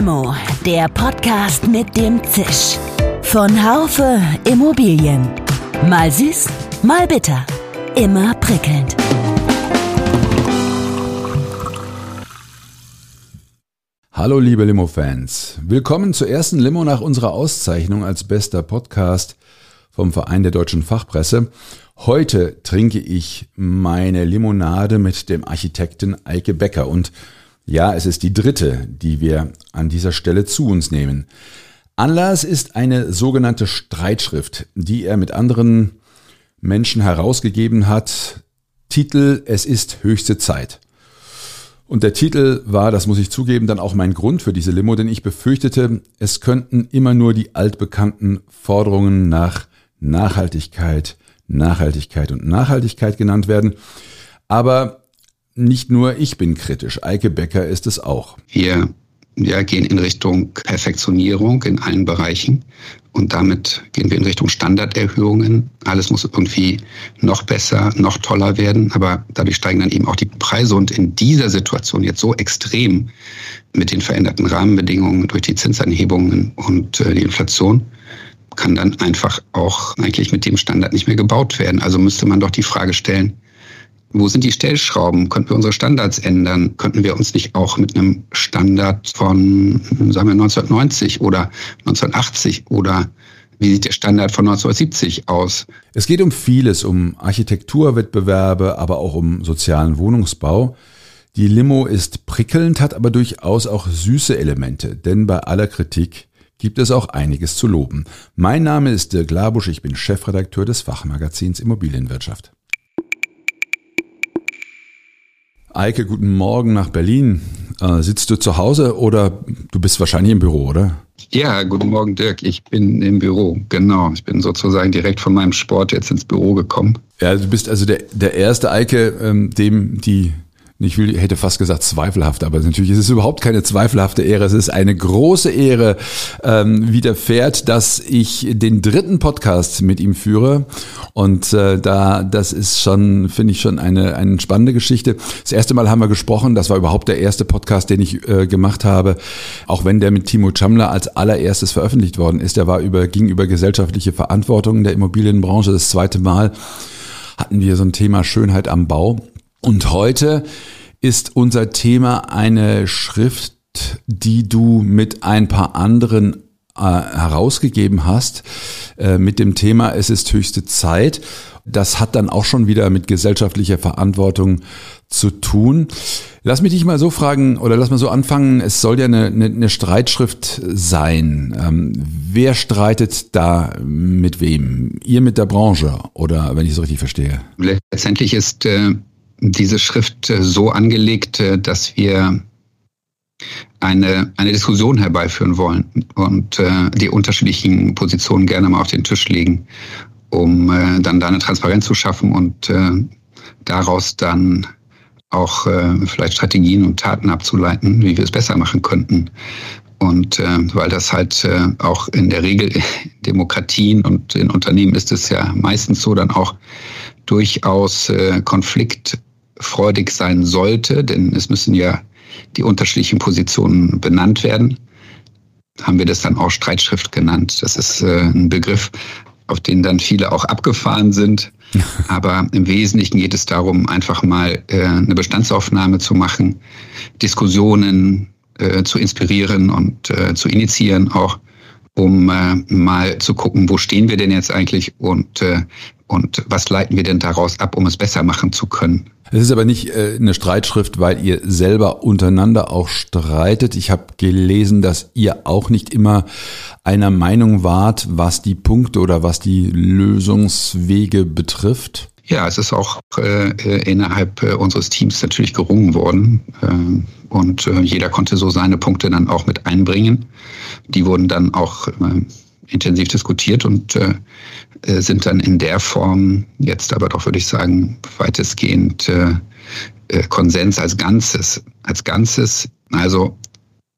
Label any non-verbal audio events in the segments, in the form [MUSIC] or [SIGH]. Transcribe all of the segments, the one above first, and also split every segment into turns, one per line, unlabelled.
Limo, der Podcast mit dem Zisch. Von Haufe Immobilien. Mal süß, mal bitter. Immer prickelnd.
Hallo liebe Limo-Fans. Willkommen zur ersten Limo nach unserer Auszeichnung als bester Podcast vom Verein der deutschen Fachpresse. Heute trinke ich meine Limonade mit dem Architekten Eike Becker und ja, es ist die dritte, die wir an dieser Stelle zu uns nehmen. Anlass ist eine sogenannte Streitschrift, die er mit anderen Menschen herausgegeben hat. Titel Es ist höchste Zeit. Und der Titel war, das muss ich zugeben, dann auch mein Grund für diese Limo, denn ich befürchtete, es könnten immer nur die altbekannten Forderungen nach Nachhaltigkeit, Nachhaltigkeit und Nachhaltigkeit genannt werden. Aber nicht nur ich bin kritisch, Eike Becker ist es auch.
Wir ja, gehen in Richtung Perfektionierung in allen Bereichen und damit gehen wir in Richtung Standarderhöhungen. Alles muss irgendwie noch besser, noch toller werden, aber dadurch steigen dann eben auch die Preise und in dieser Situation jetzt so extrem mit den veränderten Rahmenbedingungen durch die Zinsanhebungen und äh, die Inflation kann dann einfach auch eigentlich mit dem Standard nicht mehr gebaut werden. Also müsste man doch die Frage stellen, wo sind die Stellschrauben? Könnten wir unsere Standards ändern? Könnten wir uns nicht auch mit einem Standard von, sagen wir, 1990 oder 1980 oder wie sieht der Standard von 1970 aus?
Es geht um vieles, um Architekturwettbewerbe, aber auch um sozialen Wohnungsbau. Die Limo ist prickelnd, hat aber durchaus auch süße Elemente, denn bei aller Kritik gibt es auch einiges zu loben. Mein Name ist Dirk Labusch, ich bin Chefredakteur des Fachmagazins Immobilienwirtschaft. Eike, guten Morgen nach Berlin. Äh, sitzt du zu Hause oder du bist wahrscheinlich im Büro, oder?
Ja, guten Morgen, Dirk. Ich bin im Büro, genau. Ich bin sozusagen direkt von meinem Sport jetzt ins Büro gekommen.
Ja, du bist also der, der erste Eike, ähm, dem die ich will, hätte fast gesagt zweifelhaft, aber natürlich ist es überhaupt keine zweifelhafte Ehre. Es ist eine große Ehre, ähm, widerfährt, dass ich den dritten Podcast mit ihm führe. Und äh, da, das ist schon, finde ich schon eine, eine spannende Geschichte. Das erste Mal haben wir gesprochen, das war überhaupt der erste Podcast, den ich äh, gemacht habe. Auch wenn der mit Timo Chamler als allererstes veröffentlicht worden ist. Der war über, ging über gesellschaftliche Verantwortung der Immobilienbranche. Das zweite Mal hatten wir so ein Thema Schönheit am Bau. Und heute ist unser Thema eine Schrift, die du mit ein paar anderen äh, herausgegeben hast, äh, mit dem Thema Es ist höchste Zeit. Das hat dann auch schon wieder mit gesellschaftlicher Verantwortung zu tun. Lass mich dich mal so fragen oder lass mal so anfangen. Es soll ja eine, eine, eine Streitschrift sein. Ähm, wer streitet da mit wem? Ihr mit der Branche oder wenn ich es richtig verstehe?
Letztendlich ist äh, diese Schrift äh, so angelegt, äh, dass wir eine, eine Diskussion herbeiführen wollen und äh, die unterschiedlichen Positionen gerne mal auf den Tisch legen, um äh, dann da eine Transparenz zu schaffen und äh, daraus dann auch äh, vielleicht Strategien und Taten abzuleiten, wie wir es besser machen könnten. Und weil das halt auch in der Regel [LAUGHS] Demokratien und in Unternehmen ist es ja meistens so dann auch durchaus Konflikt freudig sein sollte, denn es müssen ja die unterschiedlichen Positionen benannt werden, haben wir das dann auch Streitschrift genannt. Das ist äh, ein Begriff, auf den dann viele auch abgefahren sind. [LAUGHS] Aber im Wesentlichen geht es darum, einfach mal äh, eine Bestandsaufnahme zu machen, Diskussionen äh, zu inspirieren und zu initiieren auch, um mal zu gucken, wo stehen wir denn jetzt eigentlich und, und was leiten wir denn daraus ab, um es besser machen zu können.
Es ist aber nicht äh, eine Streitschrift, weil ihr selber untereinander auch streitet. Ich habe gelesen, dass ihr auch nicht immer einer Meinung wart, was die Punkte oder was die Lösungswege betrifft.
Ja, es ist auch äh, innerhalb äh, unseres Teams natürlich gerungen worden. Äh, und äh, jeder konnte so seine Punkte dann auch mit einbringen. Die wurden dann auch äh, intensiv diskutiert und äh, äh, sind dann in der Form jetzt aber doch, würde ich sagen, weitestgehend äh, äh, Konsens als Ganzes. Als Ganzes, also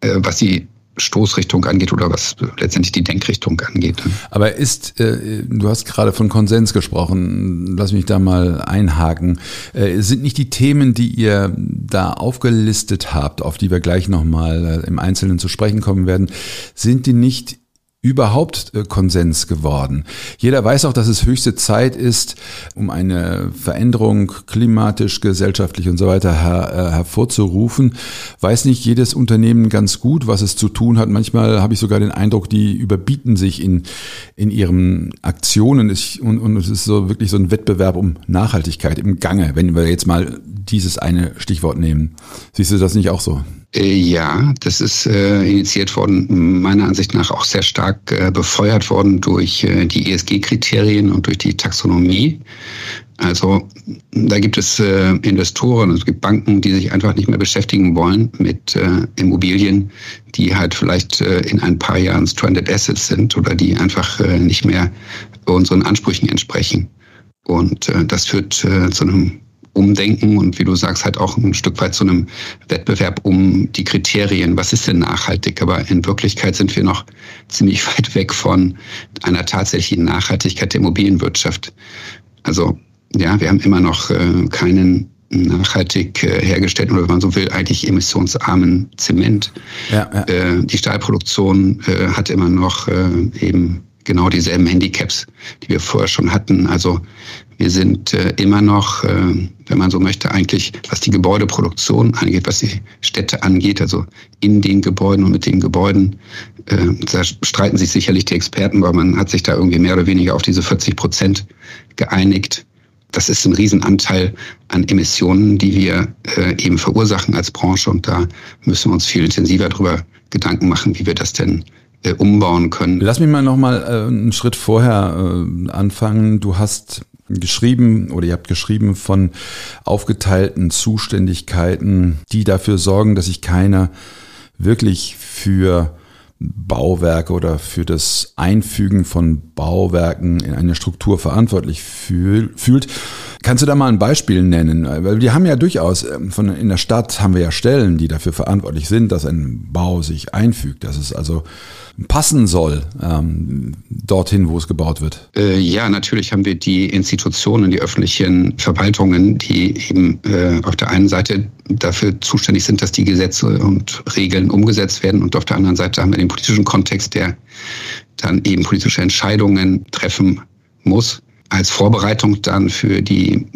äh, was die Stoßrichtung angeht oder was letztendlich die Denkrichtung angeht.
Aber ist, äh, du hast gerade von Konsens gesprochen, lass mich da mal einhaken. Äh, sind nicht die Themen, die ihr da aufgelistet habt, auf die wir gleich nochmal äh, im Einzelnen zu sprechen kommen werden, sind die nicht überhaupt äh, Konsens geworden. Jeder weiß auch, dass es höchste Zeit ist, um eine Veränderung klimatisch, gesellschaftlich und so weiter her, äh, hervorzurufen. Weiß nicht jedes Unternehmen ganz gut, was es zu tun hat. Manchmal habe ich sogar den Eindruck, die überbieten sich in, in ihren Aktionen ich, und, und es ist so wirklich so ein Wettbewerb um Nachhaltigkeit im Gange, wenn wir jetzt mal dieses eine Stichwort nehmen. Siehst du das nicht auch so?
Äh, ja, das ist äh, initiiert worden, meiner Ansicht nach auch sehr stark äh, befeuert worden durch äh, die ESG-Kriterien und durch die Taxonomie. Also da gibt es äh, Investoren, es gibt Banken, die sich einfach nicht mehr beschäftigen wollen mit äh, Immobilien, die halt vielleicht äh, in ein paar Jahren Stranded Assets sind oder die einfach äh, nicht mehr unseren Ansprüchen entsprechen. Und äh, das führt äh, zu einem Umdenken und wie du sagst, halt auch ein Stück weit zu einem Wettbewerb um die Kriterien. Was ist denn nachhaltig? Aber in Wirklichkeit sind wir noch ziemlich [LAUGHS] weit weg von einer tatsächlichen Nachhaltigkeit der Immobilienwirtschaft. Also ja, wir haben immer noch äh, keinen nachhaltig äh, hergestellten oder wenn man so will, eigentlich emissionsarmen Zement. Ja, ja. Äh, die Stahlproduktion äh, hat immer noch äh, eben genau dieselben Handicaps, die wir vorher schon hatten. Also wir sind äh, immer noch, äh, wenn man so möchte, eigentlich, was die Gebäudeproduktion angeht, was die Städte angeht, also in den Gebäuden und mit den Gebäuden, äh, da streiten sich sicherlich die Experten, weil man hat sich da irgendwie mehr oder weniger auf diese 40 Prozent geeinigt. Das ist ein Riesenanteil an Emissionen, die wir äh, eben verursachen als Branche und da müssen wir uns viel intensiver darüber Gedanken machen, wie wir das denn äh, umbauen können.
Lass mich mal noch mal äh, einen Schritt vorher äh, anfangen. Du hast geschrieben oder ihr habt geschrieben von aufgeteilten Zuständigkeiten, die dafür sorgen, dass sich keiner wirklich für Bauwerke oder für das Einfügen von Bauwerken in eine Struktur verantwortlich fühl, fühlt. Kannst du da mal ein Beispiel nennen? Weil wir haben ja durchaus, ähm, von, in der Stadt haben wir ja Stellen, die dafür verantwortlich sind, dass ein Bau sich einfügt, dass es also passen soll ähm, dorthin, wo es gebaut wird.
Äh, ja, natürlich haben wir die Institutionen, die öffentlichen Verwaltungen, die eben äh, auf der einen Seite dafür zuständig sind, dass die Gesetze und Regeln umgesetzt werden und auf der anderen Seite haben wir den politischen Kontext, der dann eben politische Entscheidungen treffen muss als Vorbereitung dann für die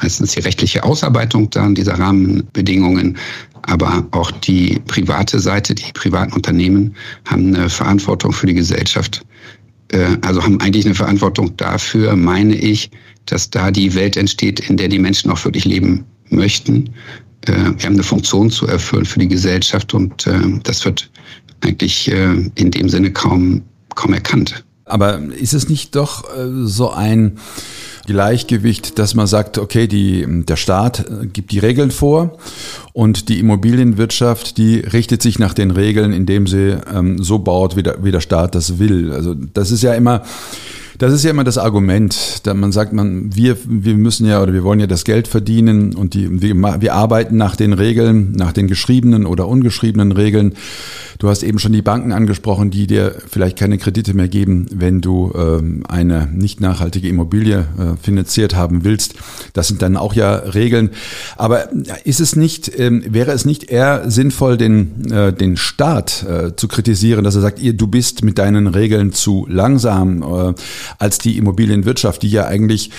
meistens die rechtliche Ausarbeitung dann dieser Rahmenbedingungen, aber auch die private Seite, die privaten Unternehmen haben eine Verantwortung für die Gesellschaft. Äh, also haben eigentlich eine Verantwortung dafür, meine ich, dass da die Welt entsteht, in der die Menschen auch wirklich leben möchten. Äh, wir haben eine Funktion zu erfüllen für die Gesellschaft und äh, das wird eigentlich in dem Sinne kaum, kaum erkannt.
Aber ist es nicht doch äh, so ein Gleichgewicht, dass man sagt, okay, die, der Staat äh, gibt die Regeln vor und die Immobilienwirtschaft, die richtet sich nach den Regeln, indem sie ähm, so baut, wie der, wie der Staat das will. Also das ist ja immer das ist ja immer das Argument, da man sagt, man, wir, wir müssen ja oder wir wollen ja das Geld verdienen und die, wir, wir arbeiten nach den Regeln, nach den geschriebenen oder ungeschriebenen Regeln. Du hast eben schon die Banken angesprochen, die dir vielleicht keine Kredite mehr geben, wenn du ähm, eine nicht nachhaltige Immobilie äh, finanziert haben willst. Das sind dann auch ja Regeln. Aber ist es nicht, ähm, wäre es nicht eher sinnvoll, den, äh, den Staat äh, zu kritisieren, dass er sagt, ihr, du bist mit deinen Regeln zu langsam, äh, als die Immobilienwirtschaft, die ja eigentlich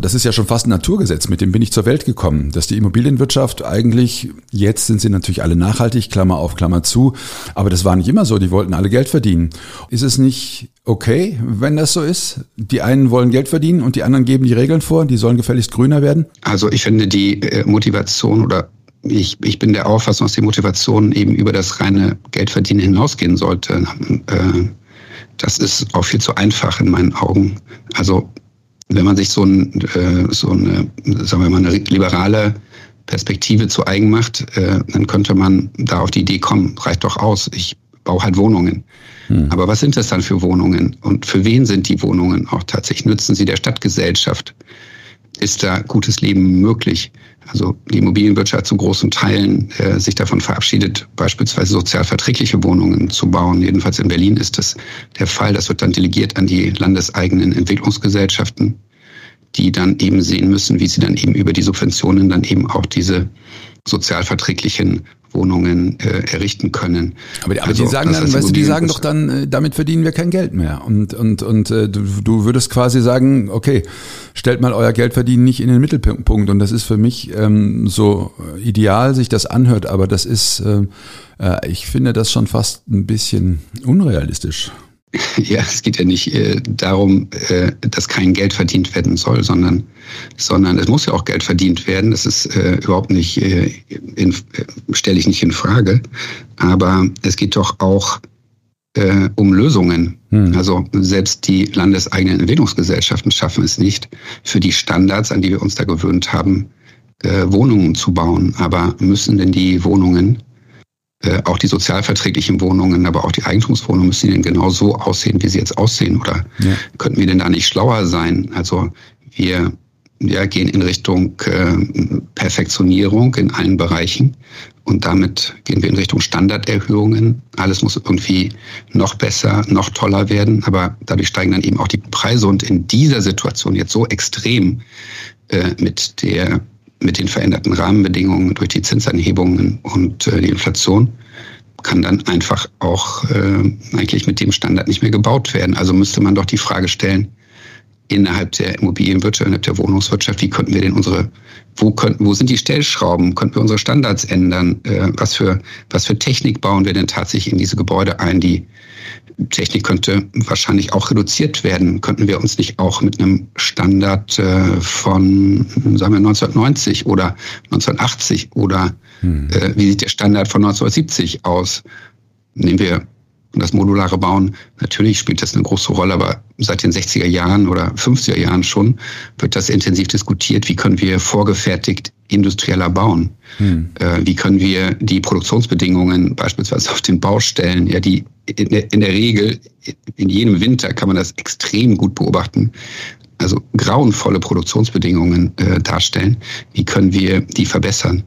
das ist ja schon fast ein Naturgesetz, mit dem bin ich zur Welt gekommen, dass die Immobilienwirtschaft eigentlich, jetzt sind sie natürlich alle nachhaltig, Klammer auf, Klammer zu, aber das war nicht immer so, die wollten alle Geld verdienen. Ist es nicht okay, wenn das so ist? Die einen wollen Geld verdienen und die anderen geben die Regeln vor, die sollen gefälligst grüner werden?
Also ich finde die äh, Motivation oder ich, ich bin der Auffassung, dass die Motivation eben über das reine Geldverdienen hinausgehen sollte. Das ist auch viel zu einfach in meinen Augen. Also wenn man sich so, ein, äh, so eine, sagen wir mal, eine liberale Perspektive zu eigen macht, äh, dann könnte man da auf die Idee kommen, reicht doch aus, ich baue halt Wohnungen. Hm. Aber was sind das dann für Wohnungen? Und für wen sind die Wohnungen auch tatsächlich? Nützen sie der Stadtgesellschaft? Ist da gutes Leben möglich. Also die Immobilienwirtschaft zu großen Teilen äh, sich davon verabschiedet, beispielsweise sozial verträgliche Wohnungen zu bauen. Jedenfalls in Berlin ist das der Fall. Das wird dann delegiert an die landeseigenen Entwicklungsgesellschaften, die dann eben sehen müssen, wie sie dann eben über die Subventionen dann eben auch diese sozialverträglichen Wohnungen äh, errichten können.
Aber, aber also, die sagen dann, weißt du, die sagen doch dann, äh, damit verdienen wir kein Geld mehr. Und, und, und äh, du, du würdest quasi sagen, okay, stellt mal euer Geldverdienen nicht in den Mittelpunkt. Und das ist für mich ähm, so ideal, sich das anhört, aber das ist, äh, äh ich finde das schon fast ein bisschen unrealistisch. [LAUGHS]
Ja, es geht ja nicht äh, darum, äh, dass kein Geld verdient werden soll, sondern, sondern es muss ja auch Geld verdient werden. Das ist äh, überhaupt nicht, äh, äh, stelle ich nicht in Frage. Aber es geht doch auch äh, um Lösungen. Hm. Also selbst die landeseigenen Entwicklungsgesellschaften schaffen es nicht, für die Standards, an die wir uns da gewöhnt haben, äh, Wohnungen zu bauen. Aber müssen denn die Wohnungen auch die sozialverträglichen Wohnungen, aber auch die Eigentumswohnungen müssen denn genau so aussehen, wie sie jetzt aussehen? Oder ja. könnten wir denn da nicht schlauer sein? Also wir ja, gehen in Richtung äh, Perfektionierung in allen Bereichen und damit gehen wir in Richtung Standarderhöhungen. Alles muss irgendwie noch besser, noch toller werden, aber dadurch steigen dann eben auch die Preise und in dieser Situation jetzt so extrem äh, mit der mit den veränderten Rahmenbedingungen durch die Zinsanhebungen und äh, die Inflation kann dann einfach auch äh, eigentlich mit dem Standard nicht mehr gebaut werden. Also müsste man doch die Frage stellen, innerhalb der Immobilienwirtschaft, innerhalb der Wohnungswirtschaft, wie könnten wir denn unsere, wo könnten, wo sind die Stellschrauben? Könnten wir unsere Standards ändern? Äh, was für, was für Technik bauen wir denn tatsächlich in diese Gebäude ein, die Technik könnte wahrscheinlich auch reduziert werden. Könnten wir uns nicht auch mit einem Standard äh, von, sagen wir, 1990 oder 1980 oder hm. äh, wie sieht der Standard von 1970 aus? Nehmen wir das modulare Bauen. Natürlich spielt das eine große Rolle, aber seit den 60er Jahren oder 50er Jahren schon wird das intensiv diskutiert. Wie können wir vorgefertigt industrieller bauen? Hm. Äh, wie können wir die Produktionsbedingungen beispielsweise auf den Baustellen, ja, die in der, in der Regel in jedem Winter kann man das extrem gut beobachten, also grauenvolle Produktionsbedingungen äh, darstellen. Wie können wir die verbessern?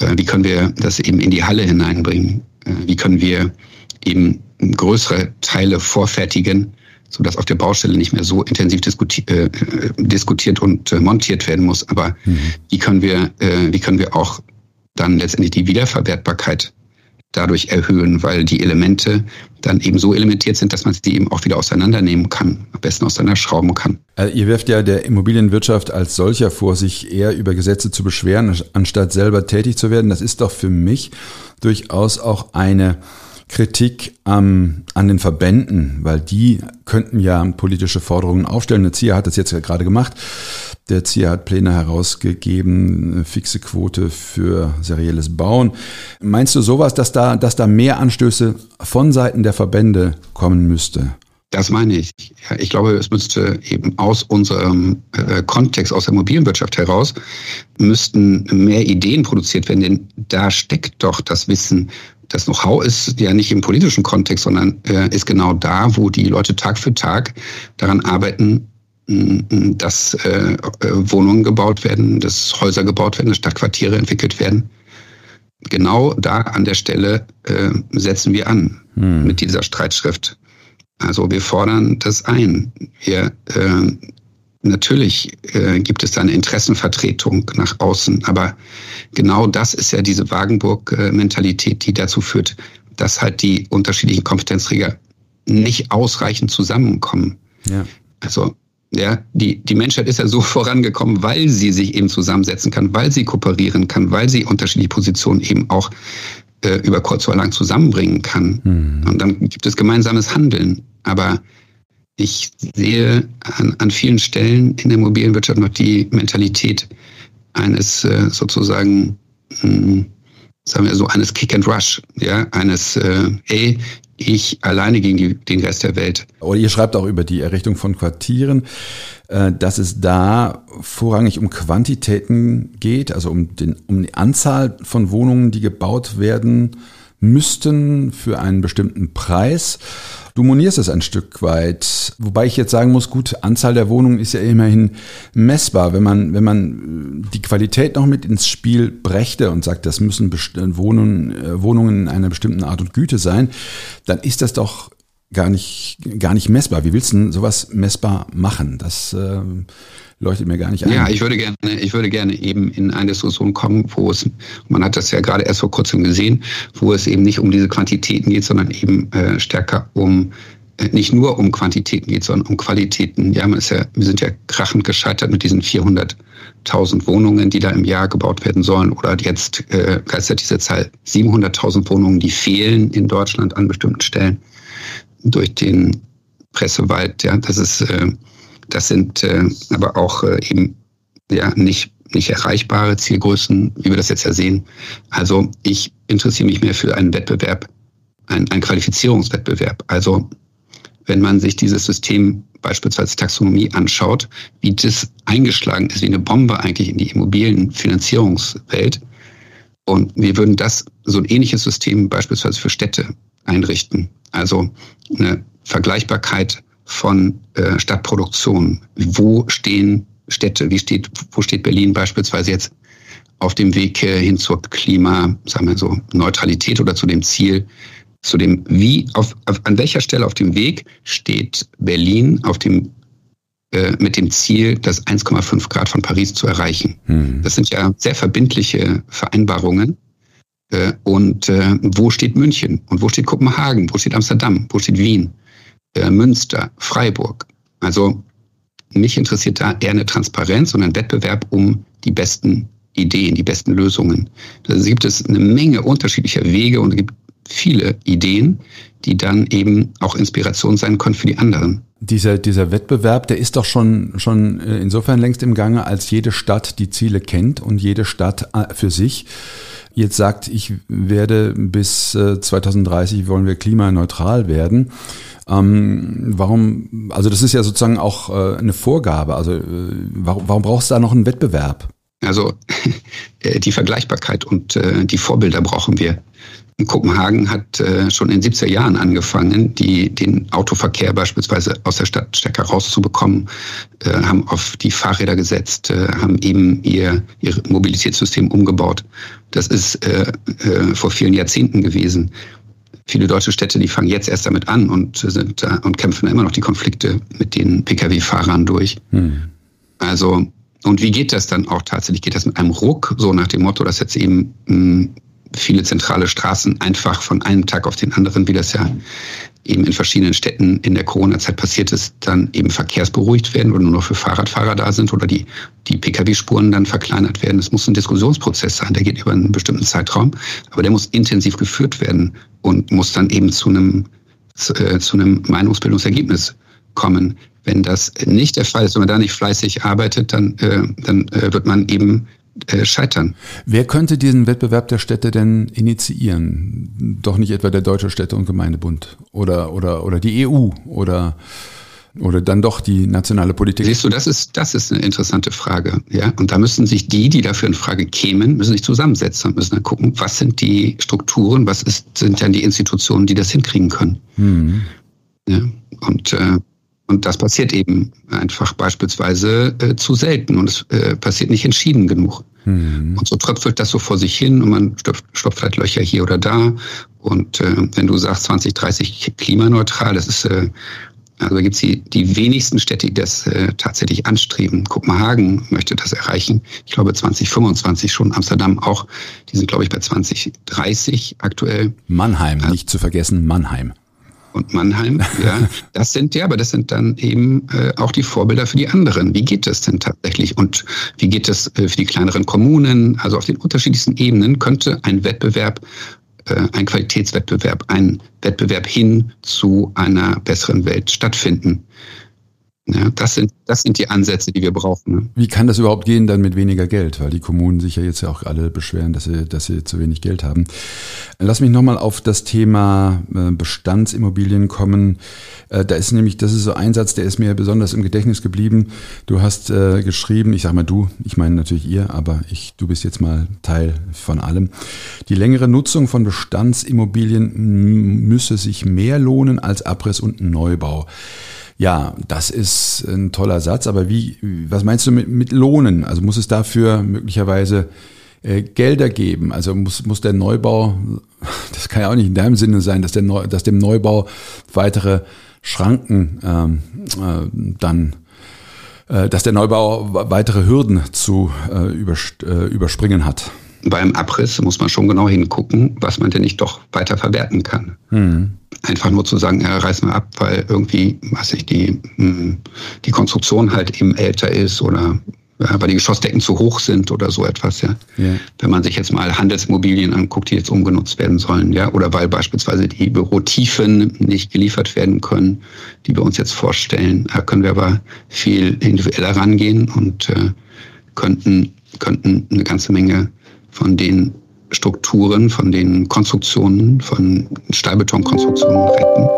Äh, wie können wir das eben in die Halle hineinbringen? Äh, wie können wir eben größere Teile vorfertigen, so dass auf der Baustelle nicht mehr so intensiv diskuti äh, diskutiert und äh, montiert werden muss. Aber mhm. wie können wir, äh, wie können wir auch dann letztendlich die Wiederverwertbarkeit dadurch erhöhen, weil die Elemente dann eben so elementiert sind, dass man sie eben auch wieder auseinandernehmen kann, am besten auseinanderschrauben kann.
Also ihr werft ja der Immobilienwirtschaft als solcher vor, sich eher über Gesetze zu beschweren, anstatt selber tätig zu werden. Das ist doch für mich durchaus auch eine Kritik ähm, an den Verbänden, weil die könnten ja politische Forderungen aufstellen. Der ZIA hat das jetzt ja gerade gemacht. Der ZIA hat Pläne herausgegeben, eine fixe Quote für serielles Bauen. Meinst du sowas, dass da, dass da mehr Anstöße von Seiten der Verbände kommen müsste?
Das meine ich. Ich glaube, es müsste eben aus unserem äh, Kontext, aus der Immobilienwirtschaft heraus, müssten mehr Ideen produziert werden, denn da steckt doch das Wissen das Know-how ist ja nicht im politischen Kontext, sondern äh, ist genau da, wo die Leute Tag für Tag daran arbeiten, dass äh, Wohnungen gebaut werden, dass Häuser gebaut werden, dass Stadtquartiere entwickelt werden. Genau da an der Stelle äh, setzen wir an hm. mit dieser Streitschrift. Also wir fordern das ein. Wir äh, Natürlich äh, gibt es da eine Interessenvertretung nach außen, aber genau das ist ja diese Wagenburg-Mentalität, die dazu führt, dass halt die unterschiedlichen Kompetenzträger nicht ausreichend zusammenkommen. Ja. Also ja, die, die Menschheit ist ja so [LAUGHS] vorangekommen, weil sie sich eben zusammensetzen kann, weil sie kooperieren kann, weil sie unterschiedliche Positionen eben auch äh, über kurz oder lang zusammenbringen kann. Mhm. Und dann gibt es gemeinsames Handeln. Aber ich sehe an, an vielen Stellen in der mobilen Wirtschaft noch die Mentalität eines äh, sozusagen, mh, hm, sagen wir so, eines Kick and Rush, ja, eines, äh, ey, ich alleine gegen die, den Rest der Welt.
Oder ihr schreibt auch über die Errichtung von Quartieren, äh, dass es da vorrangig um Quantitäten geht, also um, den, um die Anzahl von Wohnungen, die gebaut werden müssten für einen bestimmten Preis. Du monierst es ein Stück weit, wobei ich jetzt sagen muss, gut, Anzahl der Wohnungen ist ja immerhin messbar. Wenn man, wenn man die Qualität noch mit ins Spiel brächte und sagt, das müssen Wohnungen, äh, Wohnungen in einer bestimmten Art und Güte sein, dann ist das doch gar nicht, gar nicht messbar. Wie willst du denn sowas messbar machen? Das äh, leuchtet mir gar nicht ein.
Ja, ich würde gerne, ich würde gerne eben in eine Diskussion kommen, wo es, man hat das ja gerade erst vor kurzem gesehen, wo es eben nicht um diese Quantitäten geht, sondern eben äh, stärker um äh, nicht nur um Quantitäten geht, sondern um Qualitäten. Ja, man ist ja, wir sind ja krachend gescheitert mit diesen 400.000 Wohnungen, die da im Jahr gebaut werden sollen. Oder jetzt äh, geistert diese Zahl 700.000 Wohnungen, die fehlen in Deutschland an bestimmten Stellen durch den Pressewald. Ja, das ist äh, das sind äh, aber auch äh, eben ja nicht, nicht erreichbare Zielgrößen, wie wir das jetzt ja sehen. Also ich interessiere mich mehr für einen Wettbewerb, einen, einen Qualifizierungswettbewerb. Also wenn man sich dieses System beispielsweise Taxonomie anschaut, wie das eingeschlagen ist, wie eine Bombe eigentlich in die Immobilienfinanzierungswelt. Und wir würden das, so ein ähnliches System beispielsweise für Städte einrichten. Also eine Vergleichbarkeit von äh, Stadtproduktion. Wo stehen Städte? Wie steht, wo steht Berlin beispielsweise jetzt auf dem Weg äh, hin zur Klima, sagen wir so, Neutralität oder zu dem Ziel, zu dem wie, auf, auf an welcher Stelle auf dem Weg steht Berlin auf dem äh, mit dem Ziel, das 1,5 Grad von Paris zu erreichen. Hm. Das sind ja sehr verbindliche Vereinbarungen. Äh, und äh, wo steht München? Und wo steht Kopenhagen? Wo steht Amsterdam? Wo steht Wien? Äh, Münster, Freiburg. Also mich interessiert da eher eine Transparenz und ein Wettbewerb um die besten Ideen, die besten Lösungen. Da gibt es eine Menge unterschiedlicher Wege und es gibt viele Ideen, die dann eben auch Inspiration sein können für die anderen.
Dieser, dieser Wettbewerb, der ist doch schon, schon äh, insofern längst im Gange, als jede Stadt die Ziele kennt und jede Stadt äh, für sich jetzt sagt, ich werde bis 2030 äh, wollen wir klimaneutral werden. Ähm, warum, also das ist ja sozusagen auch äh, eine Vorgabe. Also äh, warum, warum brauchst du da noch einen Wettbewerb?
Also [LAUGHS] äh, die Vergleichbarkeit und äh, die Vorbilder brauchen wir. Kopenhagen hat äh, schon in den 70er Jahren angefangen, die, den Autoverkehr beispielsweise aus der Stadt stärker rauszubekommen, äh, haben auf die Fahrräder gesetzt, äh, haben eben ihr, ihr Mobilitätssystem umgebaut. Das ist äh, äh, vor vielen Jahrzehnten gewesen viele deutsche Städte, die fangen jetzt erst damit an und sind da und kämpfen immer noch die Konflikte mit den Pkw-Fahrern durch. Hm. Also, und wie geht das dann auch tatsächlich? Geht das mit einem Ruck, so nach dem Motto, dass jetzt eben mh, hm, viele zentrale Straßen einfach von einem Tag auf den anderen, wie das ja eben in verschiedenen Städten in der Corona-Zeit passiert ist, dann eben verkehrsberuhigt werden oder nur noch für Fahrradfahrer da sind oder die, die Pkw-Spuren dann verkleinert werden. Es muss ein Diskussionsprozess sein, der geht über einen bestimmten Zeitraum, aber der muss intensiv geführt werden und muss dann eben zu einem, zu, äh, zu einem Meinungsbildungsergebnis kommen. Wenn das nicht der Fall ist, wenn man da nicht fleißig arbeitet, dann, äh, dann äh, wird man eben äh, scheitern.
Wer könnte diesen Wettbewerb der Städte denn initiieren? Doch nicht etwa der Deutsche Städte- und Gemeindebund oder, oder, oder die EU oder, oder dann doch die nationale Politik?
Siehst du, das ist, das ist eine interessante Frage. Ja? Und da müssen sich die, die dafür in Frage kämen, müssen sich zusammensetzen und müssen dann gucken, was sind die Strukturen, was ist, sind dann die Institutionen, die das hinkriegen können. Hm. Ja? Und äh, und das passiert eben einfach beispielsweise äh, zu selten und es äh, passiert nicht entschieden genug. Mhm. Und so tröpfelt das so vor sich hin und man stopft, stopft halt Löcher hier oder da. Und äh, wenn du sagst 2030 klimaneutral, das ist äh, also da gibt es die, die wenigsten Städte, die das äh, tatsächlich anstreben. Kopenhagen möchte das erreichen. Ich glaube 2025 schon. Amsterdam auch. Die sind, glaube ich, bei 2030 aktuell.
Mannheim, also, nicht zu vergessen, Mannheim
und Mannheim. Ja, [LAUGHS] das sind ja, aber das sind dann eben äh, auch die Vorbilder für die anderen. Wie geht das denn tatsächlich? Und wie geht das äh, für die kleineren Kommunen? Also auf den unterschiedlichsten Ebenen könnte ein Wettbewerb, äh, ein Qualitätswettbewerb, ein Wettbewerb hin zu einer besseren Welt stattfinden. Ja, das sind, das sind die Ansätze, die wir brauchen. Ne?
Wie kann das überhaupt gehen dann mit weniger Geld? Weil die Kommunen sich ja jetzt ja auch alle beschweren, dass sie, dass sie zu wenig Geld haben. Lass mich nochmal auf das Thema äh, Bestandsimmobilien kommen. Äh, da ist nämlich, das ist so ein Satz, der ist mir besonders im Gedächtnis geblieben. Du hast äh, geschrieben, ich sag mal du, ich meine natürlich ihr, aber ich, du bist jetzt mal Teil von allem. Die längere Nutzung von Bestandsimmobilien müsse sich mehr lohnen als Abriss und Neubau. Ja, das ist ein toller Satz, aber wie, was meinst du mit, mit Lohnen? Also muss es dafür möglicherweise äh, Gelder geben? Also muss, muss der Neubau, [LAUGHS] das kann ja auch nicht in deinem Sinne sein, dass, der Neu, dass dem Neubau weitere Schranken ähm, äh, dann äh, dass der Neubau weitere Hürden zu äh, äh überspringen hat
beim Abriss muss man schon genau hingucken, was man denn nicht doch weiter verwerten kann. Mhm. Einfach nur zu sagen, ja, reißen wir ab, weil irgendwie, weiß ich, die, hm, die Konstruktion halt eben älter ist oder ja, weil die Geschossdecken zu hoch sind oder so etwas, ja. ja. Wenn man sich jetzt mal Handelsimmobilien anguckt, die jetzt umgenutzt werden sollen, ja, oder weil beispielsweise die Bürotiefen nicht geliefert werden können, die wir uns jetzt vorstellen, da können wir aber viel individueller rangehen und äh, könnten, könnten eine ganze Menge von den Strukturen, von den Konstruktionen, von Stahlbetonkonstruktionen retten.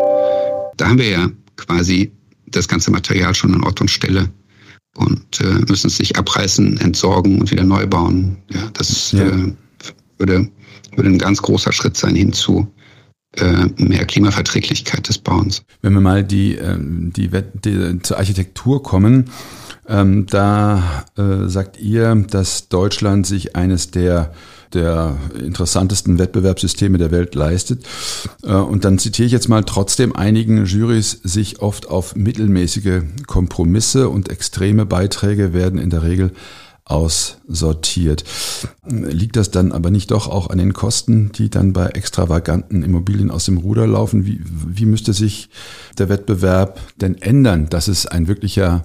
Da haben wir ja quasi das ganze Material schon an Ort und Stelle und äh, müssen es nicht abreißen, entsorgen und wieder neu bauen. Ja, das ja. Äh, würde, würde ein ganz großer Schritt sein hin zu äh, mehr Klimaverträglichkeit des Bauens.
Wenn wir mal die, ähm, die, die zur Architektur kommen, ähm, da äh, sagt ihr, dass Deutschland sich eines der der interessantesten Wettbewerbssysteme der Welt leistet. Äh, und dann zitiere ich jetzt mal, trotzdem einigen Juries sich oft auf mittelmäßige Kompromisse und extreme Beiträge werden in der Regel aussortiert. Liegt das dann aber nicht doch auch an den Kosten, die dann bei extravaganten Immobilien aus dem Ruder laufen? Wie, wie müsste sich der Wettbewerb denn ändern, dass es ein wirklicher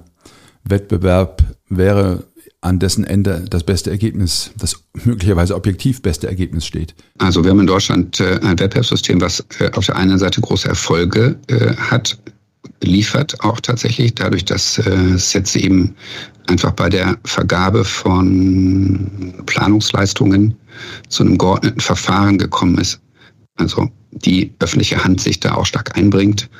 Wettbewerb wäre, an dessen Ende das beste Ergebnis, das möglicherweise objektiv beste Ergebnis steht?
Also wir haben in Deutschland äh, ein Wettbewerbssystem, was äh, auf der einen Seite große Erfolge äh, hat, liefert auch tatsächlich, dadurch, dass es jetzt eben einfach bei der Vergabe von Planungsleistungen zu einem geordneten Verfahren gekommen ist. Also die öffentliche Hand sich da auch stark einbringt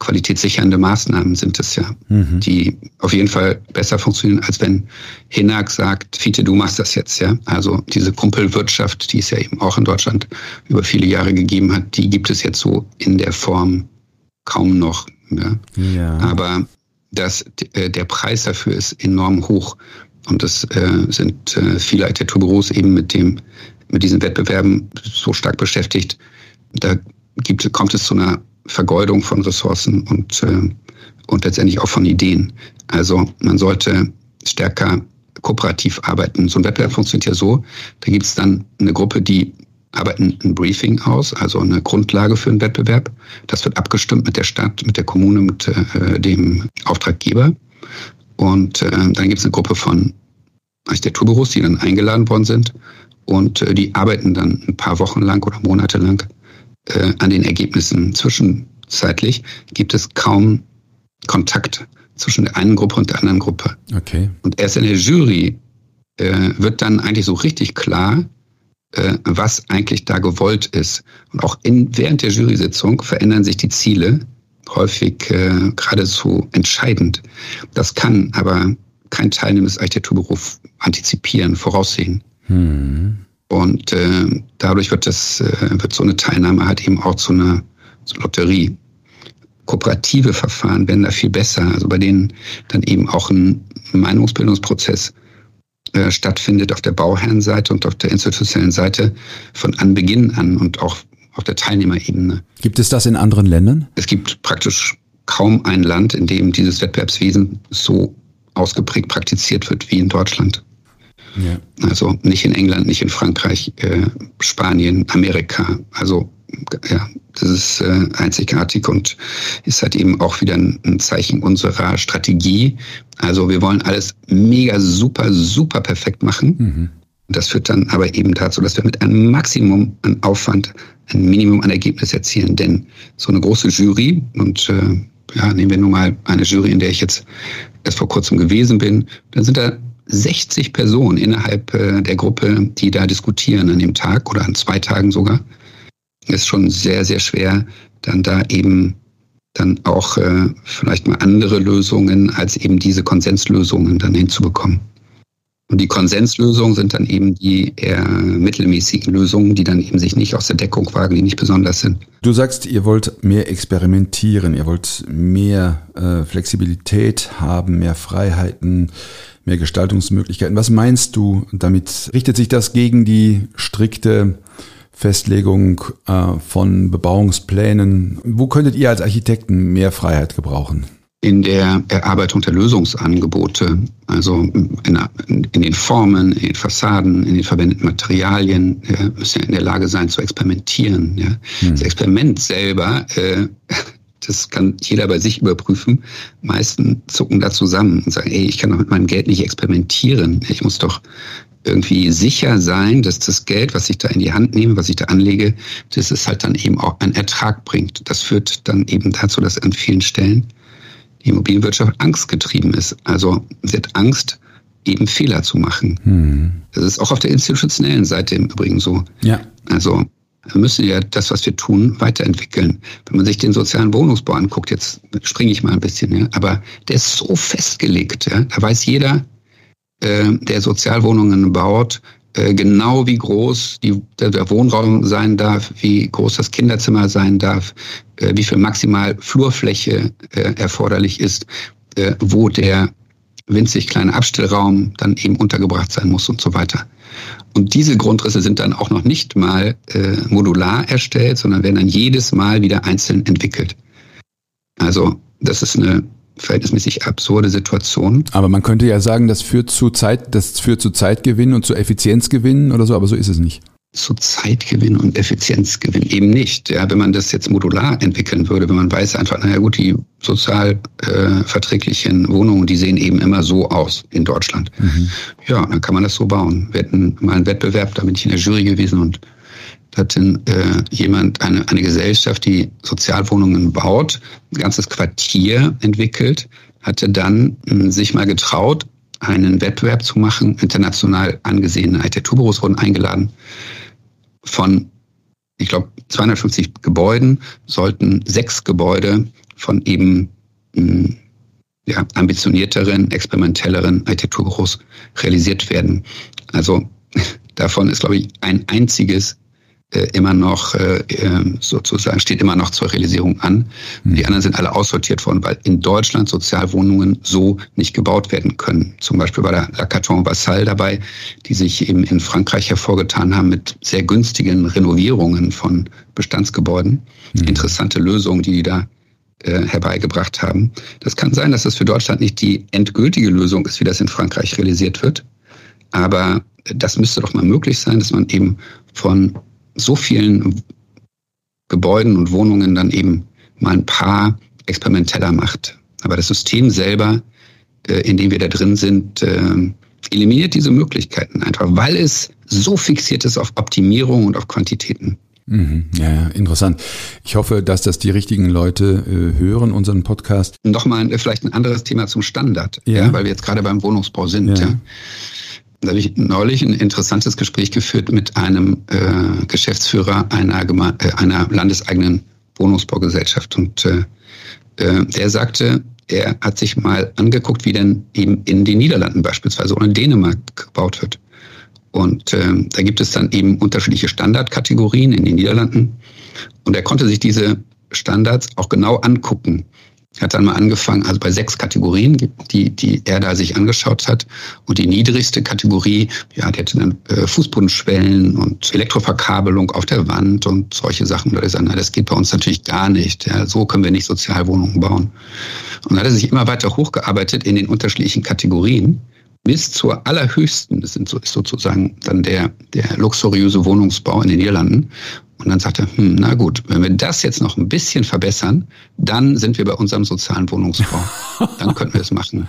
qualitätssichernde Maßnahmen sind es ja, mhm. die auf jeden Fall besser funktionieren, als wenn Hinak sagt, Fiete, du machst das jetzt, ja. Also diese Kumpelwirtschaft, die es ja eben auch in Deutschland über viele Jahre gegeben hat, die gibt es jetzt so in der Form kaum noch. Ja. ja. Aber das, äh, der Preis dafür ist enorm hoch. Und das äh, sind äh, viele Architekturbüros eben mit dem, mit diesen Wettbewerben so stark beschäftigt. Da gibt, kommt es zu einer Vergeudung von Ressourcen und, äh, und letztendlich auch von Ideen. Also man sollte stärker kooperativ arbeiten. So ein Wettbewerb funktioniert ja so, da gibt es dann eine Gruppe, die arbeiten ein Briefing aus, also eine Grundlage für einen Wettbewerb. Das wird abgestimmt mit der Stadt, mit der Kommune, mit äh, dem Auftraggeber. Und äh, dann gibt es eine Gruppe von Architekturbüros, die dann eingeladen worden sind. Und äh, die arbeiten dann ein paar Wochen lang oder Monate lang äh, an den Ergebnissen. Zwischenzeitlich gibt es kaum Kontakt zwischen der einen Gruppe und der anderen Gruppe.
Okay.
Und erst in der Jury äh, wird dann eigentlich so richtig klar, äh, was eigentlich da gewollt ist. Und auch in, während der Jury-Sitzung verändern sich die Ziele häufig äh, geradezu entscheidend. Das kann aber kein teilnehmendes Architekturbüro antizipieren, voraussehen. Hm. Und äh, dadurch wird, das, äh, wird so eine Teilnahme halt eben auch zu einer Lotterie. Kooperative Verfahren werden da viel besser, also bei denen dann eben auch ein Meinungsbildungsprozess äh, stattfindet auf der Bauherrenseite und auf der institutionellen Seite von Anbeginn an und auch auf der Teilnehmerebene.
Gibt es das in anderen Ländern?
Es gibt praktisch kaum ein Land, in dem dieses Wettbewerbswesen so ausgeprägt praktiziert wird wie in Deutschland. Ja. Also nicht in England, nicht in Frankreich, äh, Spanien, Amerika. Also ja, das ist äh, einzigartig und ist halt eben auch wieder ein, ein Zeichen unserer Strategie. Also wir wollen alles mega, super, super perfekt machen. Mhm. Das führt dann aber eben dazu, dass wir mit einem Maximum an Aufwand ein Minimum an Ergebnis erzielen. Denn so eine große Jury, und äh, ja, nehmen wir nun mal eine Jury, in der ich jetzt erst vor kurzem gewesen bin, dann sind da 60 Personen innerhalb äh, der Gruppe, die da diskutieren an dem Tag oder an zwei Tagen sogar. Ist schon sehr, sehr schwer, dann da eben dann auch äh, vielleicht mal andere Lösungen als eben diese Konsenslösungen dann hinzubekommen. Und die Konsenslösungen sind dann eben die eher mittelmäßigen Lösungen, die dann eben sich nicht aus der Deckung wagen, die nicht besonders sind.
Du sagst, ihr wollt mehr experimentieren, ihr wollt mehr äh, Flexibilität haben, mehr Freiheiten, mehr Gestaltungsmöglichkeiten. Was meinst du damit? Richtet sich das gegen die strikte Festlegung äh, von Bebauungsplänen? Wo könntet ihr als Architekten mehr Freiheit gebrauchen?
in der Erarbeitung der Lösungsangebote, also in, in, den Formen, in den Fassaden, in den verwendeten Materialien, ja, müssen ja in der Lage sein zu experimentieren. Ja. Hm. Das Experiment selber, äh, das kann jeder bei sich überprüfen. Meisten zucken da zusammen und sagen, ey, ich kann doch mit meinem Geld nicht experimentieren. Ich muss doch irgendwie sicher sein, dass das Geld, was ich da in die Hand nehme, was ich da anlege, dass es halt dann eben auch einen Ertrag bringt. Das führt dann eben dazu, dass an vielen Stellen die Immobilienwirtschaft angstgetrieben ist. Also sie hat Angst, eben Fehler zu machen. Hm. Das ist auch auf der institutionellen Seite im Übrigen so.
Ja.
Also müssen ja das, was wir tun, weiterentwickeln. Wenn man sich den sozialen Wohnungsbau anguckt, jetzt springe ich mal ein bisschen, ja, aber der ist so festgelegt. Ja, da weiß jeder, äh, der Sozialwohnungen baut, äh, genau wie groß die, der, der, Wohnraum sein darf, wie groß das Kinderzimmer sein darf, äh, wie viel maximal Flurfläche äh, erforderlich ist, äh, wo der winzig kleine Abstellraum dann eben untergebracht sein muss und so weiter. Und diese Grundrisse sind dann auch noch nicht mal äh, modular erstellt, sondern werden dann jedes Mal wieder einzeln entwickelt. Also das ist eine verhältnismäßig absurde Situation.
Aber man könnte ja sagen, das führt zu Zeit, das führt zu Zeitgewinn und zu Effizienzgewinn oder so, aber so ist es nicht.
Zu Zeitgewinn und Effizienzgewinn eben nicht. Ja, wenn man das jetzt modular entwickeln würde, wenn man weiß einfach, naja gut, die sozial äh, verträglichen Wohnungen, die sehen eben immer so aus in Deutschland. Mhm. Ja, dann kann man das so bauen. Wir hatten mal einen Wettbewerb, da bin ich in der Jury gewesen und da hat äh, jemand, eine, eine Gesellschaft, die Sozialwohnungen baut, ein ganzes Quartier entwickelt, hatte dann äh, sich mal getraut, einen Wettbewerb zu machen. International angesehene Architekturbüros wurden eingeladen. Von, ich glaube, 250 Gebäuden sollten sechs Gebäude von eben mh, ja, ambitionierteren, experimentelleren Architekturbüros realisiert werden. Also [LAUGHS] davon ist, glaube ich, ein einziges immer noch äh, ähm, sozusagen steht immer noch zur Realisierung an. Mhm. Die anderen sind alle aussortiert worden, weil in Deutschland Sozialwohnungen so nicht gebaut werden können. Zum Beispiel war da La Carton Vassal dabei, die sich eben in Frankreich hervorgetan haben mit sehr günstigen Renovierungen von Bestandsgebäuden. Mhm. Interessante Lösungen, die die da äh, herbeigebracht haben. Das kann sein, dass das für Deutschland nicht die endgültige Lösung ist, wie das in Frankreich realisiert wird. Aber das müsste doch mal möglich sein, dass man eben von so vielen Gebäuden und Wohnungen dann eben mal ein paar experimenteller macht. Aber das System selber, äh, in dem wir da drin sind, äh, eliminiert diese Möglichkeiten einfach, weil es so fixiert ist auf Optimierung und auf Quantitäten.
Mhm, ja, ja, interessant. Ich hoffe, dass das die richtigen Leute äh, hören, unseren Podcast.
Nochmal vielleicht ein anderes Thema zum Standard, ja. ja weil wir jetzt gerade beim Wohnungsbau sind. Ja. ja. Da habe ich neulich ein interessantes Gespräch geführt mit einem äh, Geschäftsführer einer, äh, einer landeseigenen Wohnungsbaugesellschaft. Und äh, äh, der sagte, er hat sich mal angeguckt, wie denn eben in den Niederlanden beispielsweise oder in Dänemark gebaut wird. Und äh, da gibt es dann eben unterschiedliche Standardkategorien in den Niederlanden. Und er konnte sich diese Standards auch genau angucken hat dann mal angefangen, also bei sechs Kategorien, die, die er da sich angeschaut hat. Und die niedrigste Kategorie, ja, die hatte dann äh, Fußbodenschwellen und Elektroverkabelung auf der Wand und solche Sachen. Und da ist na, das geht bei uns natürlich gar nicht. Ja, so können wir nicht Sozialwohnungen bauen. Und hat er sich immer weiter hochgearbeitet in den unterschiedlichen Kategorien bis zur allerhöchsten, das ist sozusagen dann der, der luxuriöse Wohnungsbau in den Niederlanden. Und dann sagt er, hm, na gut, wenn wir das jetzt noch ein bisschen verbessern, dann sind wir bei unserem sozialen Wohnungsbau. [LAUGHS] dann könnten wir es machen.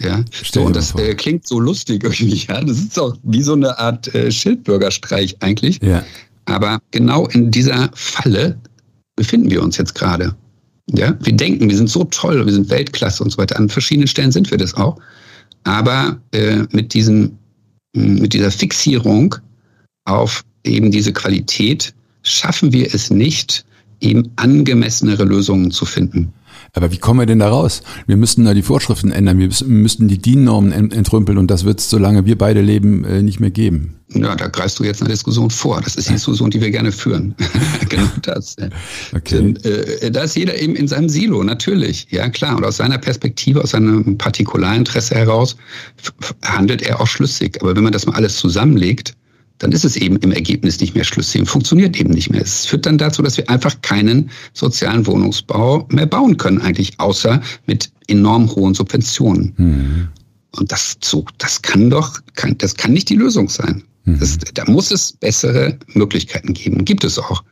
Ja, so, und das äh, klingt so lustig irgendwie. Ja, das ist auch wie so eine Art äh, Schildbürgerstreich eigentlich.
Ja.
Aber genau in dieser Falle befinden wir uns jetzt gerade. Ja, wir denken, wir sind so toll, wir sind Weltklasse und so weiter. An verschiedenen Stellen sind wir das auch. Aber äh, mit diesem, mit dieser Fixierung auf eben diese Qualität schaffen wir es nicht, eben angemessenere Lösungen zu finden.
Aber wie kommen wir denn da raus? Wir müssten da die Vorschriften ändern, wir müssten die DIN-Normen entrümpeln und das wird es, solange wir beide leben, äh, nicht mehr geben.
Ja, da greifst du jetzt eine Diskussion vor. Das ist die Diskussion, die wir gerne führen. [LAUGHS] genau das. Okay. Denn, äh, da ist jeder eben in seinem Silo, natürlich. Ja, klar. Und aus seiner Perspektive, aus seinem Partikularinteresse heraus handelt er auch schlüssig. Aber wenn man das mal alles zusammenlegt, dann ist es eben im Ergebnis nicht mehr schlüssig und funktioniert eben nicht mehr. Es führt dann dazu, dass wir einfach keinen sozialen Wohnungsbau mehr bauen können, eigentlich, außer mit enorm hohen Subventionen. Mhm. Und das, so, das kann doch, kann, das kann nicht die Lösung sein. Mhm. Das, da muss es bessere Möglichkeiten geben. Gibt es auch.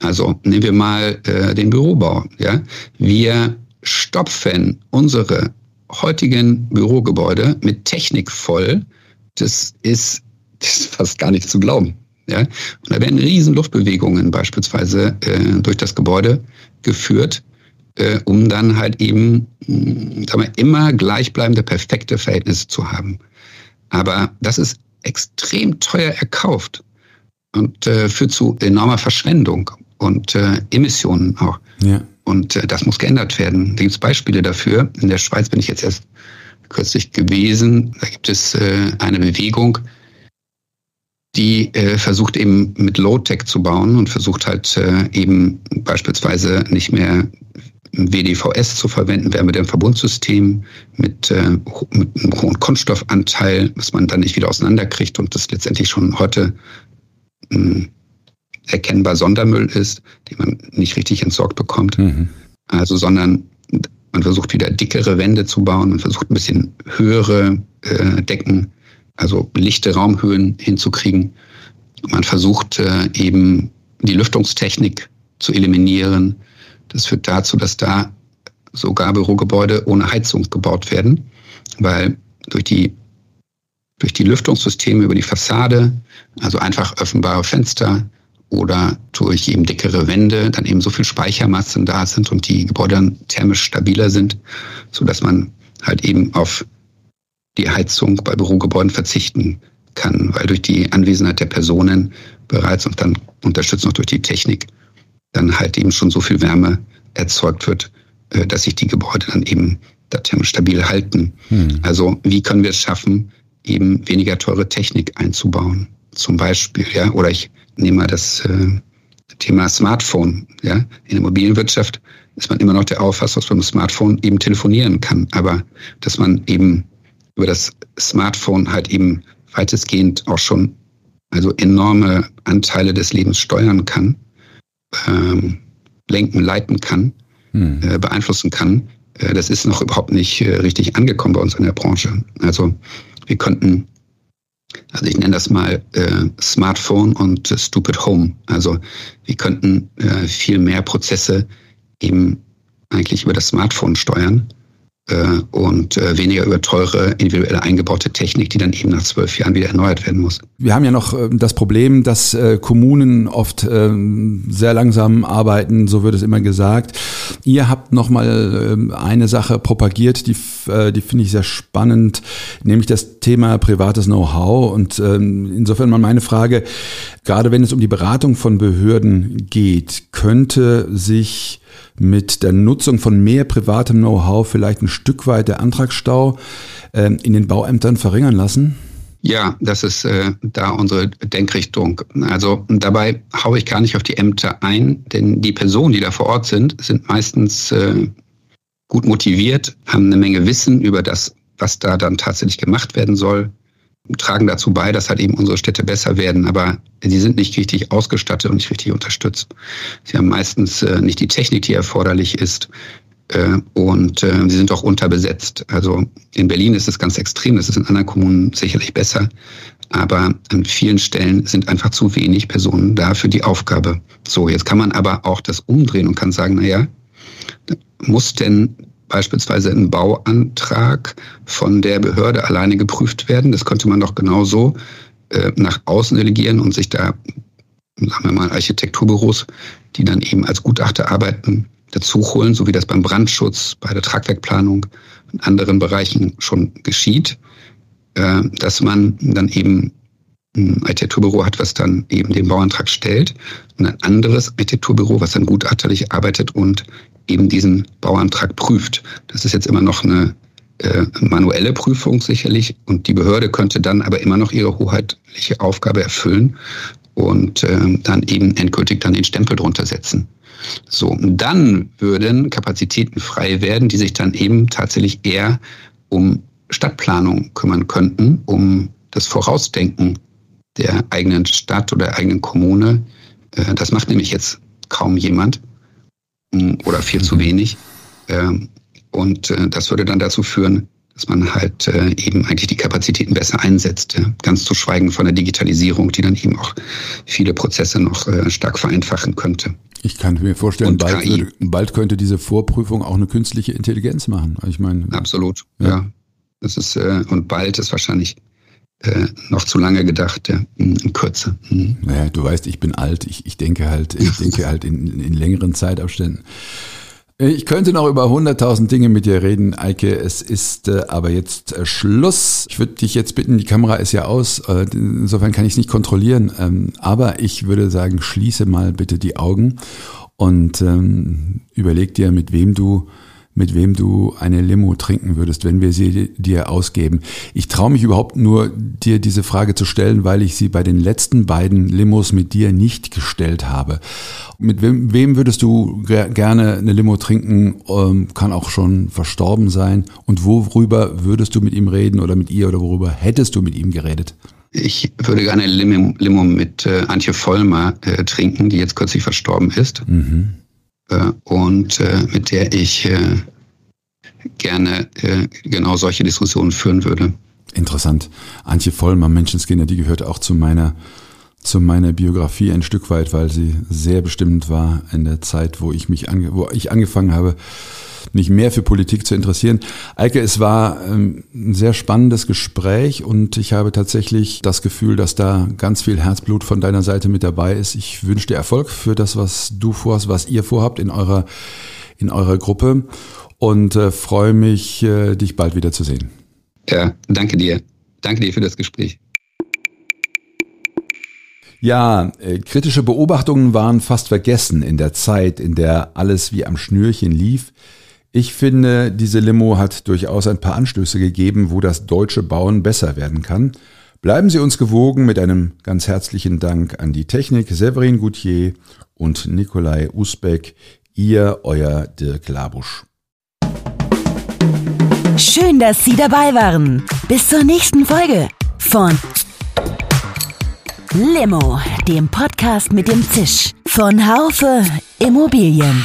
Also nehmen wir mal äh, den Bürobau. Ja, wir stopfen unsere heutigen Bürogebäude mit Technik voll. Das ist das ist fast gar nicht zu glauben. Ja? Und da werden riesen Luftbewegungen beispielsweise äh, durch das Gebäude geführt, äh, um dann halt eben hm, sagen wir, immer gleichbleibende, perfekte Verhältnisse zu haben. Aber das ist extrem teuer erkauft und äh, führt zu enormer Verschwendung und äh, Emissionen auch. Ja. Und äh, das muss geändert werden. Da gibt es Beispiele dafür. In der Schweiz bin ich jetzt erst kürzlich gewesen. Da gibt es äh, eine Bewegung, die äh, versucht eben mit Low-Tech zu bauen und versucht halt äh, eben beispielsweise nicht mehr WDVS zu verwenden, Wärmedämmverbundsystem mit, äh, mit einem hohen Kunststoffanteil, was man dann nicht wieder auseinanderkriegt und das letztendlich schon heute mh, hm, erkennbar Sondermüll ist, den man nicht richtig entsorgt bekommt. Mhm. Also, sondern man versucht wieder dickere Wände zu bauen, man versucht ein bisschen höhere äh, Decken also lichte Raumhöhen hinzukriegen. Man versucht äh, eben die Lüftungstechnik zu eliminieren. Das führt dazu, dass da sogar Bürogebäude ohne Heizung gebaut werden, weil durch die, durch die Lüftungssysteme über die Fassade, also einfach öffnbare Fenster oder durch eben dickere Wände, dann eben so viel Speichermassen da sind und die Gebäude dann thermisch stabiler sind, so dass man halt eben auf die Heizung bei Bürogebäuden verzichten kann, weil durch die Anwesenheit der Personen bereits und dann unterstützt noch durch die Technik dann halt eben schon so viel Wärme erzeugt wird, äh, dass sich die Gebäude dann eben da thermostabil halten. Hm. Also wie können wir es schaffen, eben weniger teure Technik einzubauen? Zum Beispiel, ja, oder ich nehme mal das äh, Thema Smartphone, ja. In der Immobilienwirtschaft ist man immer noch der Auffassung, dass man mit dem Smartphone eben telefonieren kann, aber dass man eben über das Smartphone halt eben weitestgehend auch schon also enorme Anteile des Lebens steuern kann, ähm, lenken, leiten kann, hm. äh, beeinflussen kann. Äh, das ist noch überhaupt nicht äh, richtig angekommen bei uns in der Branche. Also wir konnten, also ich nenne das mal äh, Smartphone und Stupid Home. Also wir könnten äh, viel mehr Prozesse eben eigentlich über das Smartphone steuern äh, und äh, weniger über teure individuelle eingebaute Technik, die dann eben nach zwölf Jahren wieder erneuert werden muss.
Wir haben ja noch äh, das Problem, dass Kommunen oft sehr langsam arbeiten, so wird es immer gesagt. Ihr habt noch mal eine Sache propagiert, die, die finde ich sehr spannend, nämlich das Thema privates Know-how. Und ähm, insofern mal meine Frage, gerade wenn es um die Beratung von Behörden geht, könnte sich mit der Nutzung von mehr privatem Know-how vielleicht ein Stück weit der Antragsstau äh, in den Bauämtern verringern lassen?
Ja, das ist äh, da unsere Denkrichtung. Also dabei haue ich gar nicht auf die Ämter ein, denn die Personen, die da vor Ort sind, sind meistens äh, gut motiviert, haben eine Menge Wissen über das, was da dann tatsächlich gemacht werden soll, tragen dazu bei, dass halt eben unsere Städte besser werden, aber sie sind nicht richtig ausgestattet und nicht richtig unterstützt. Sie haben meistens äh, nicht die Technik, die erforderlich ist. Äh, und äh, sie sind auch unterbesetzt. Also in Berlin ist es ganz extrem, das ist in anderen Kommunen sicherlich besser. Aber an vielen Stellen sind einfach zu wenig Personen da für die Aufgabe. So, jetzt kann man aber auch das umdrehen und kann sagen, na ja, muss denn beispielsweise ein Bauantrag von der Behörde alleine geprüft werden. Das könnte man doch genauso äh, nach außen delegieren und sich da, sagen wir mal, Architekturbüros, die dann eben als Gutachter arbeiten, dazu holen, so wie das beim Brandschutz, bei der Tragwerkplanung in anderen Bereichen schon geschieht, äh, dass man dann eben Architekturbüro hat, was dann eben den Bauantrag stellt und ein anderes Architekturbüro, was dann gutachterlich arbeitet und eben diesen Bauantrag prüft. Das ist jetzt immer noch eine äh, manuelle Prüfung sicherlich und die Behörde könnte dann aber immer noch ihre hoheitliche Aufgabe erfüllen und äh, dann eben endgültig dann den Stempel drunter setzen. So, dann würden Kapazitäten frei werden, die sich dann eben tatsächlich eher um Stadtplanung kümmern könnten, um das Vorausdenken der eigenen Stadt oder eigenen Kommune. Äh, das macht nämlich jetzt kaum jemand mm, oder viel zu wenig. Ähm, und äh, das würde dann dazu führen, dass man halt äh, eben eigentlich die Kapazitäten besser einsetzt. Ganz zu schweigen von der Digitalisierung, die dann eben auch viele Prozesse noch stark vereinfachen könnte.
Ich kann mir vorstellen, bald, würde, bald, könnte diese Vorprüfung auch eine künstliche Intelligenz machen. Ich meine,
absolut, ja. ja. Das ist und bald ist wahrscheinlich äh, noch zu lange gedacht, ja, in Kürze.
Mhm. Naja, du weißt, ich bin alt, ich, ich denke halt, ich [LAUGHS] denke halt in, in längeren Zeitabständen. Ich könnte noch über hunderttausend Dinge mit dir reden, Eike. Es ist äh, aber jetzt äh, Schluss. Ich würde dich jetzt bitten, die Kamera ist ja aus. Äh, insofern kann ich es nicht kontrollieren. Ähm, aber ich würde sagen, schließe mal bitte die Augen und ähm, überleg dir, mit wem du mit wem du eine Limo trinken würdest, wenn wir sie dir ausgeben. Ich traue mich überhaupt nur, dir diese Frage zu stellen, weil ich sie bei den letzten beiden Limos mit dir nicht gestellt habe. Mit wem, wem würdest du gerne eine Limo trinken? Ähm, kann auch schon verstorben sein. Und worüber würdest du mit ihm reden oder mit ihr oder worüber hättest du mit ihm geredet?
Ich würde gerne eine Limo, Limo mit äh, Antje Vollmer äh, trinken, die jetzt kürzlich verstorben ist. Mhm. Äh, und äh, mit der ich äh, gerne genau solche Diskussionen führen würde.
Interessant. Antje Vollmer, Menschenskinder, die gehört auch zu meiner zu meiner Biografie ein Stück weit, weil sie sehr bestimmend war in der Zeit, wo ich mich ange wo ich angefangen habe, mich mehr für Politik zu interessieren. Eike, es war ähm, ein sehr spannendes Gespräch und ich habe tatsächlich das Gefühl, dass da ganz viel Herzblut von deiner Seite mit dabei ist. Ich wünsche dir Erfolg für das, was du vorhast, was ihr vorhabt in eurer, in eurer Gruppe und äh, freue mich, äh, dich bald wieder zu sehen.
Ja, danke dir. Danke dir für das Gespräch.
Ja, äh, kritische Beobachtungen waren fast vergessen in der Zeit, in der alles wie am Schnürchen lief. Ich finde, diese Limo hat durchaus ein paar Anstöße gegeben, wo das deutsche Bauen besser werden kann. Bleiben Sie uns gewogen mit einem ganz herzlichen Dank an die Technik Severin Goutier und Nikolai Usbeck. Ihr, euer Dirk Labusch.
Schön, dass Sie dabei waren. Bis zur nächsten Folge von Limo, dem Podcast mit dem Zisch von Haufe Immobilien.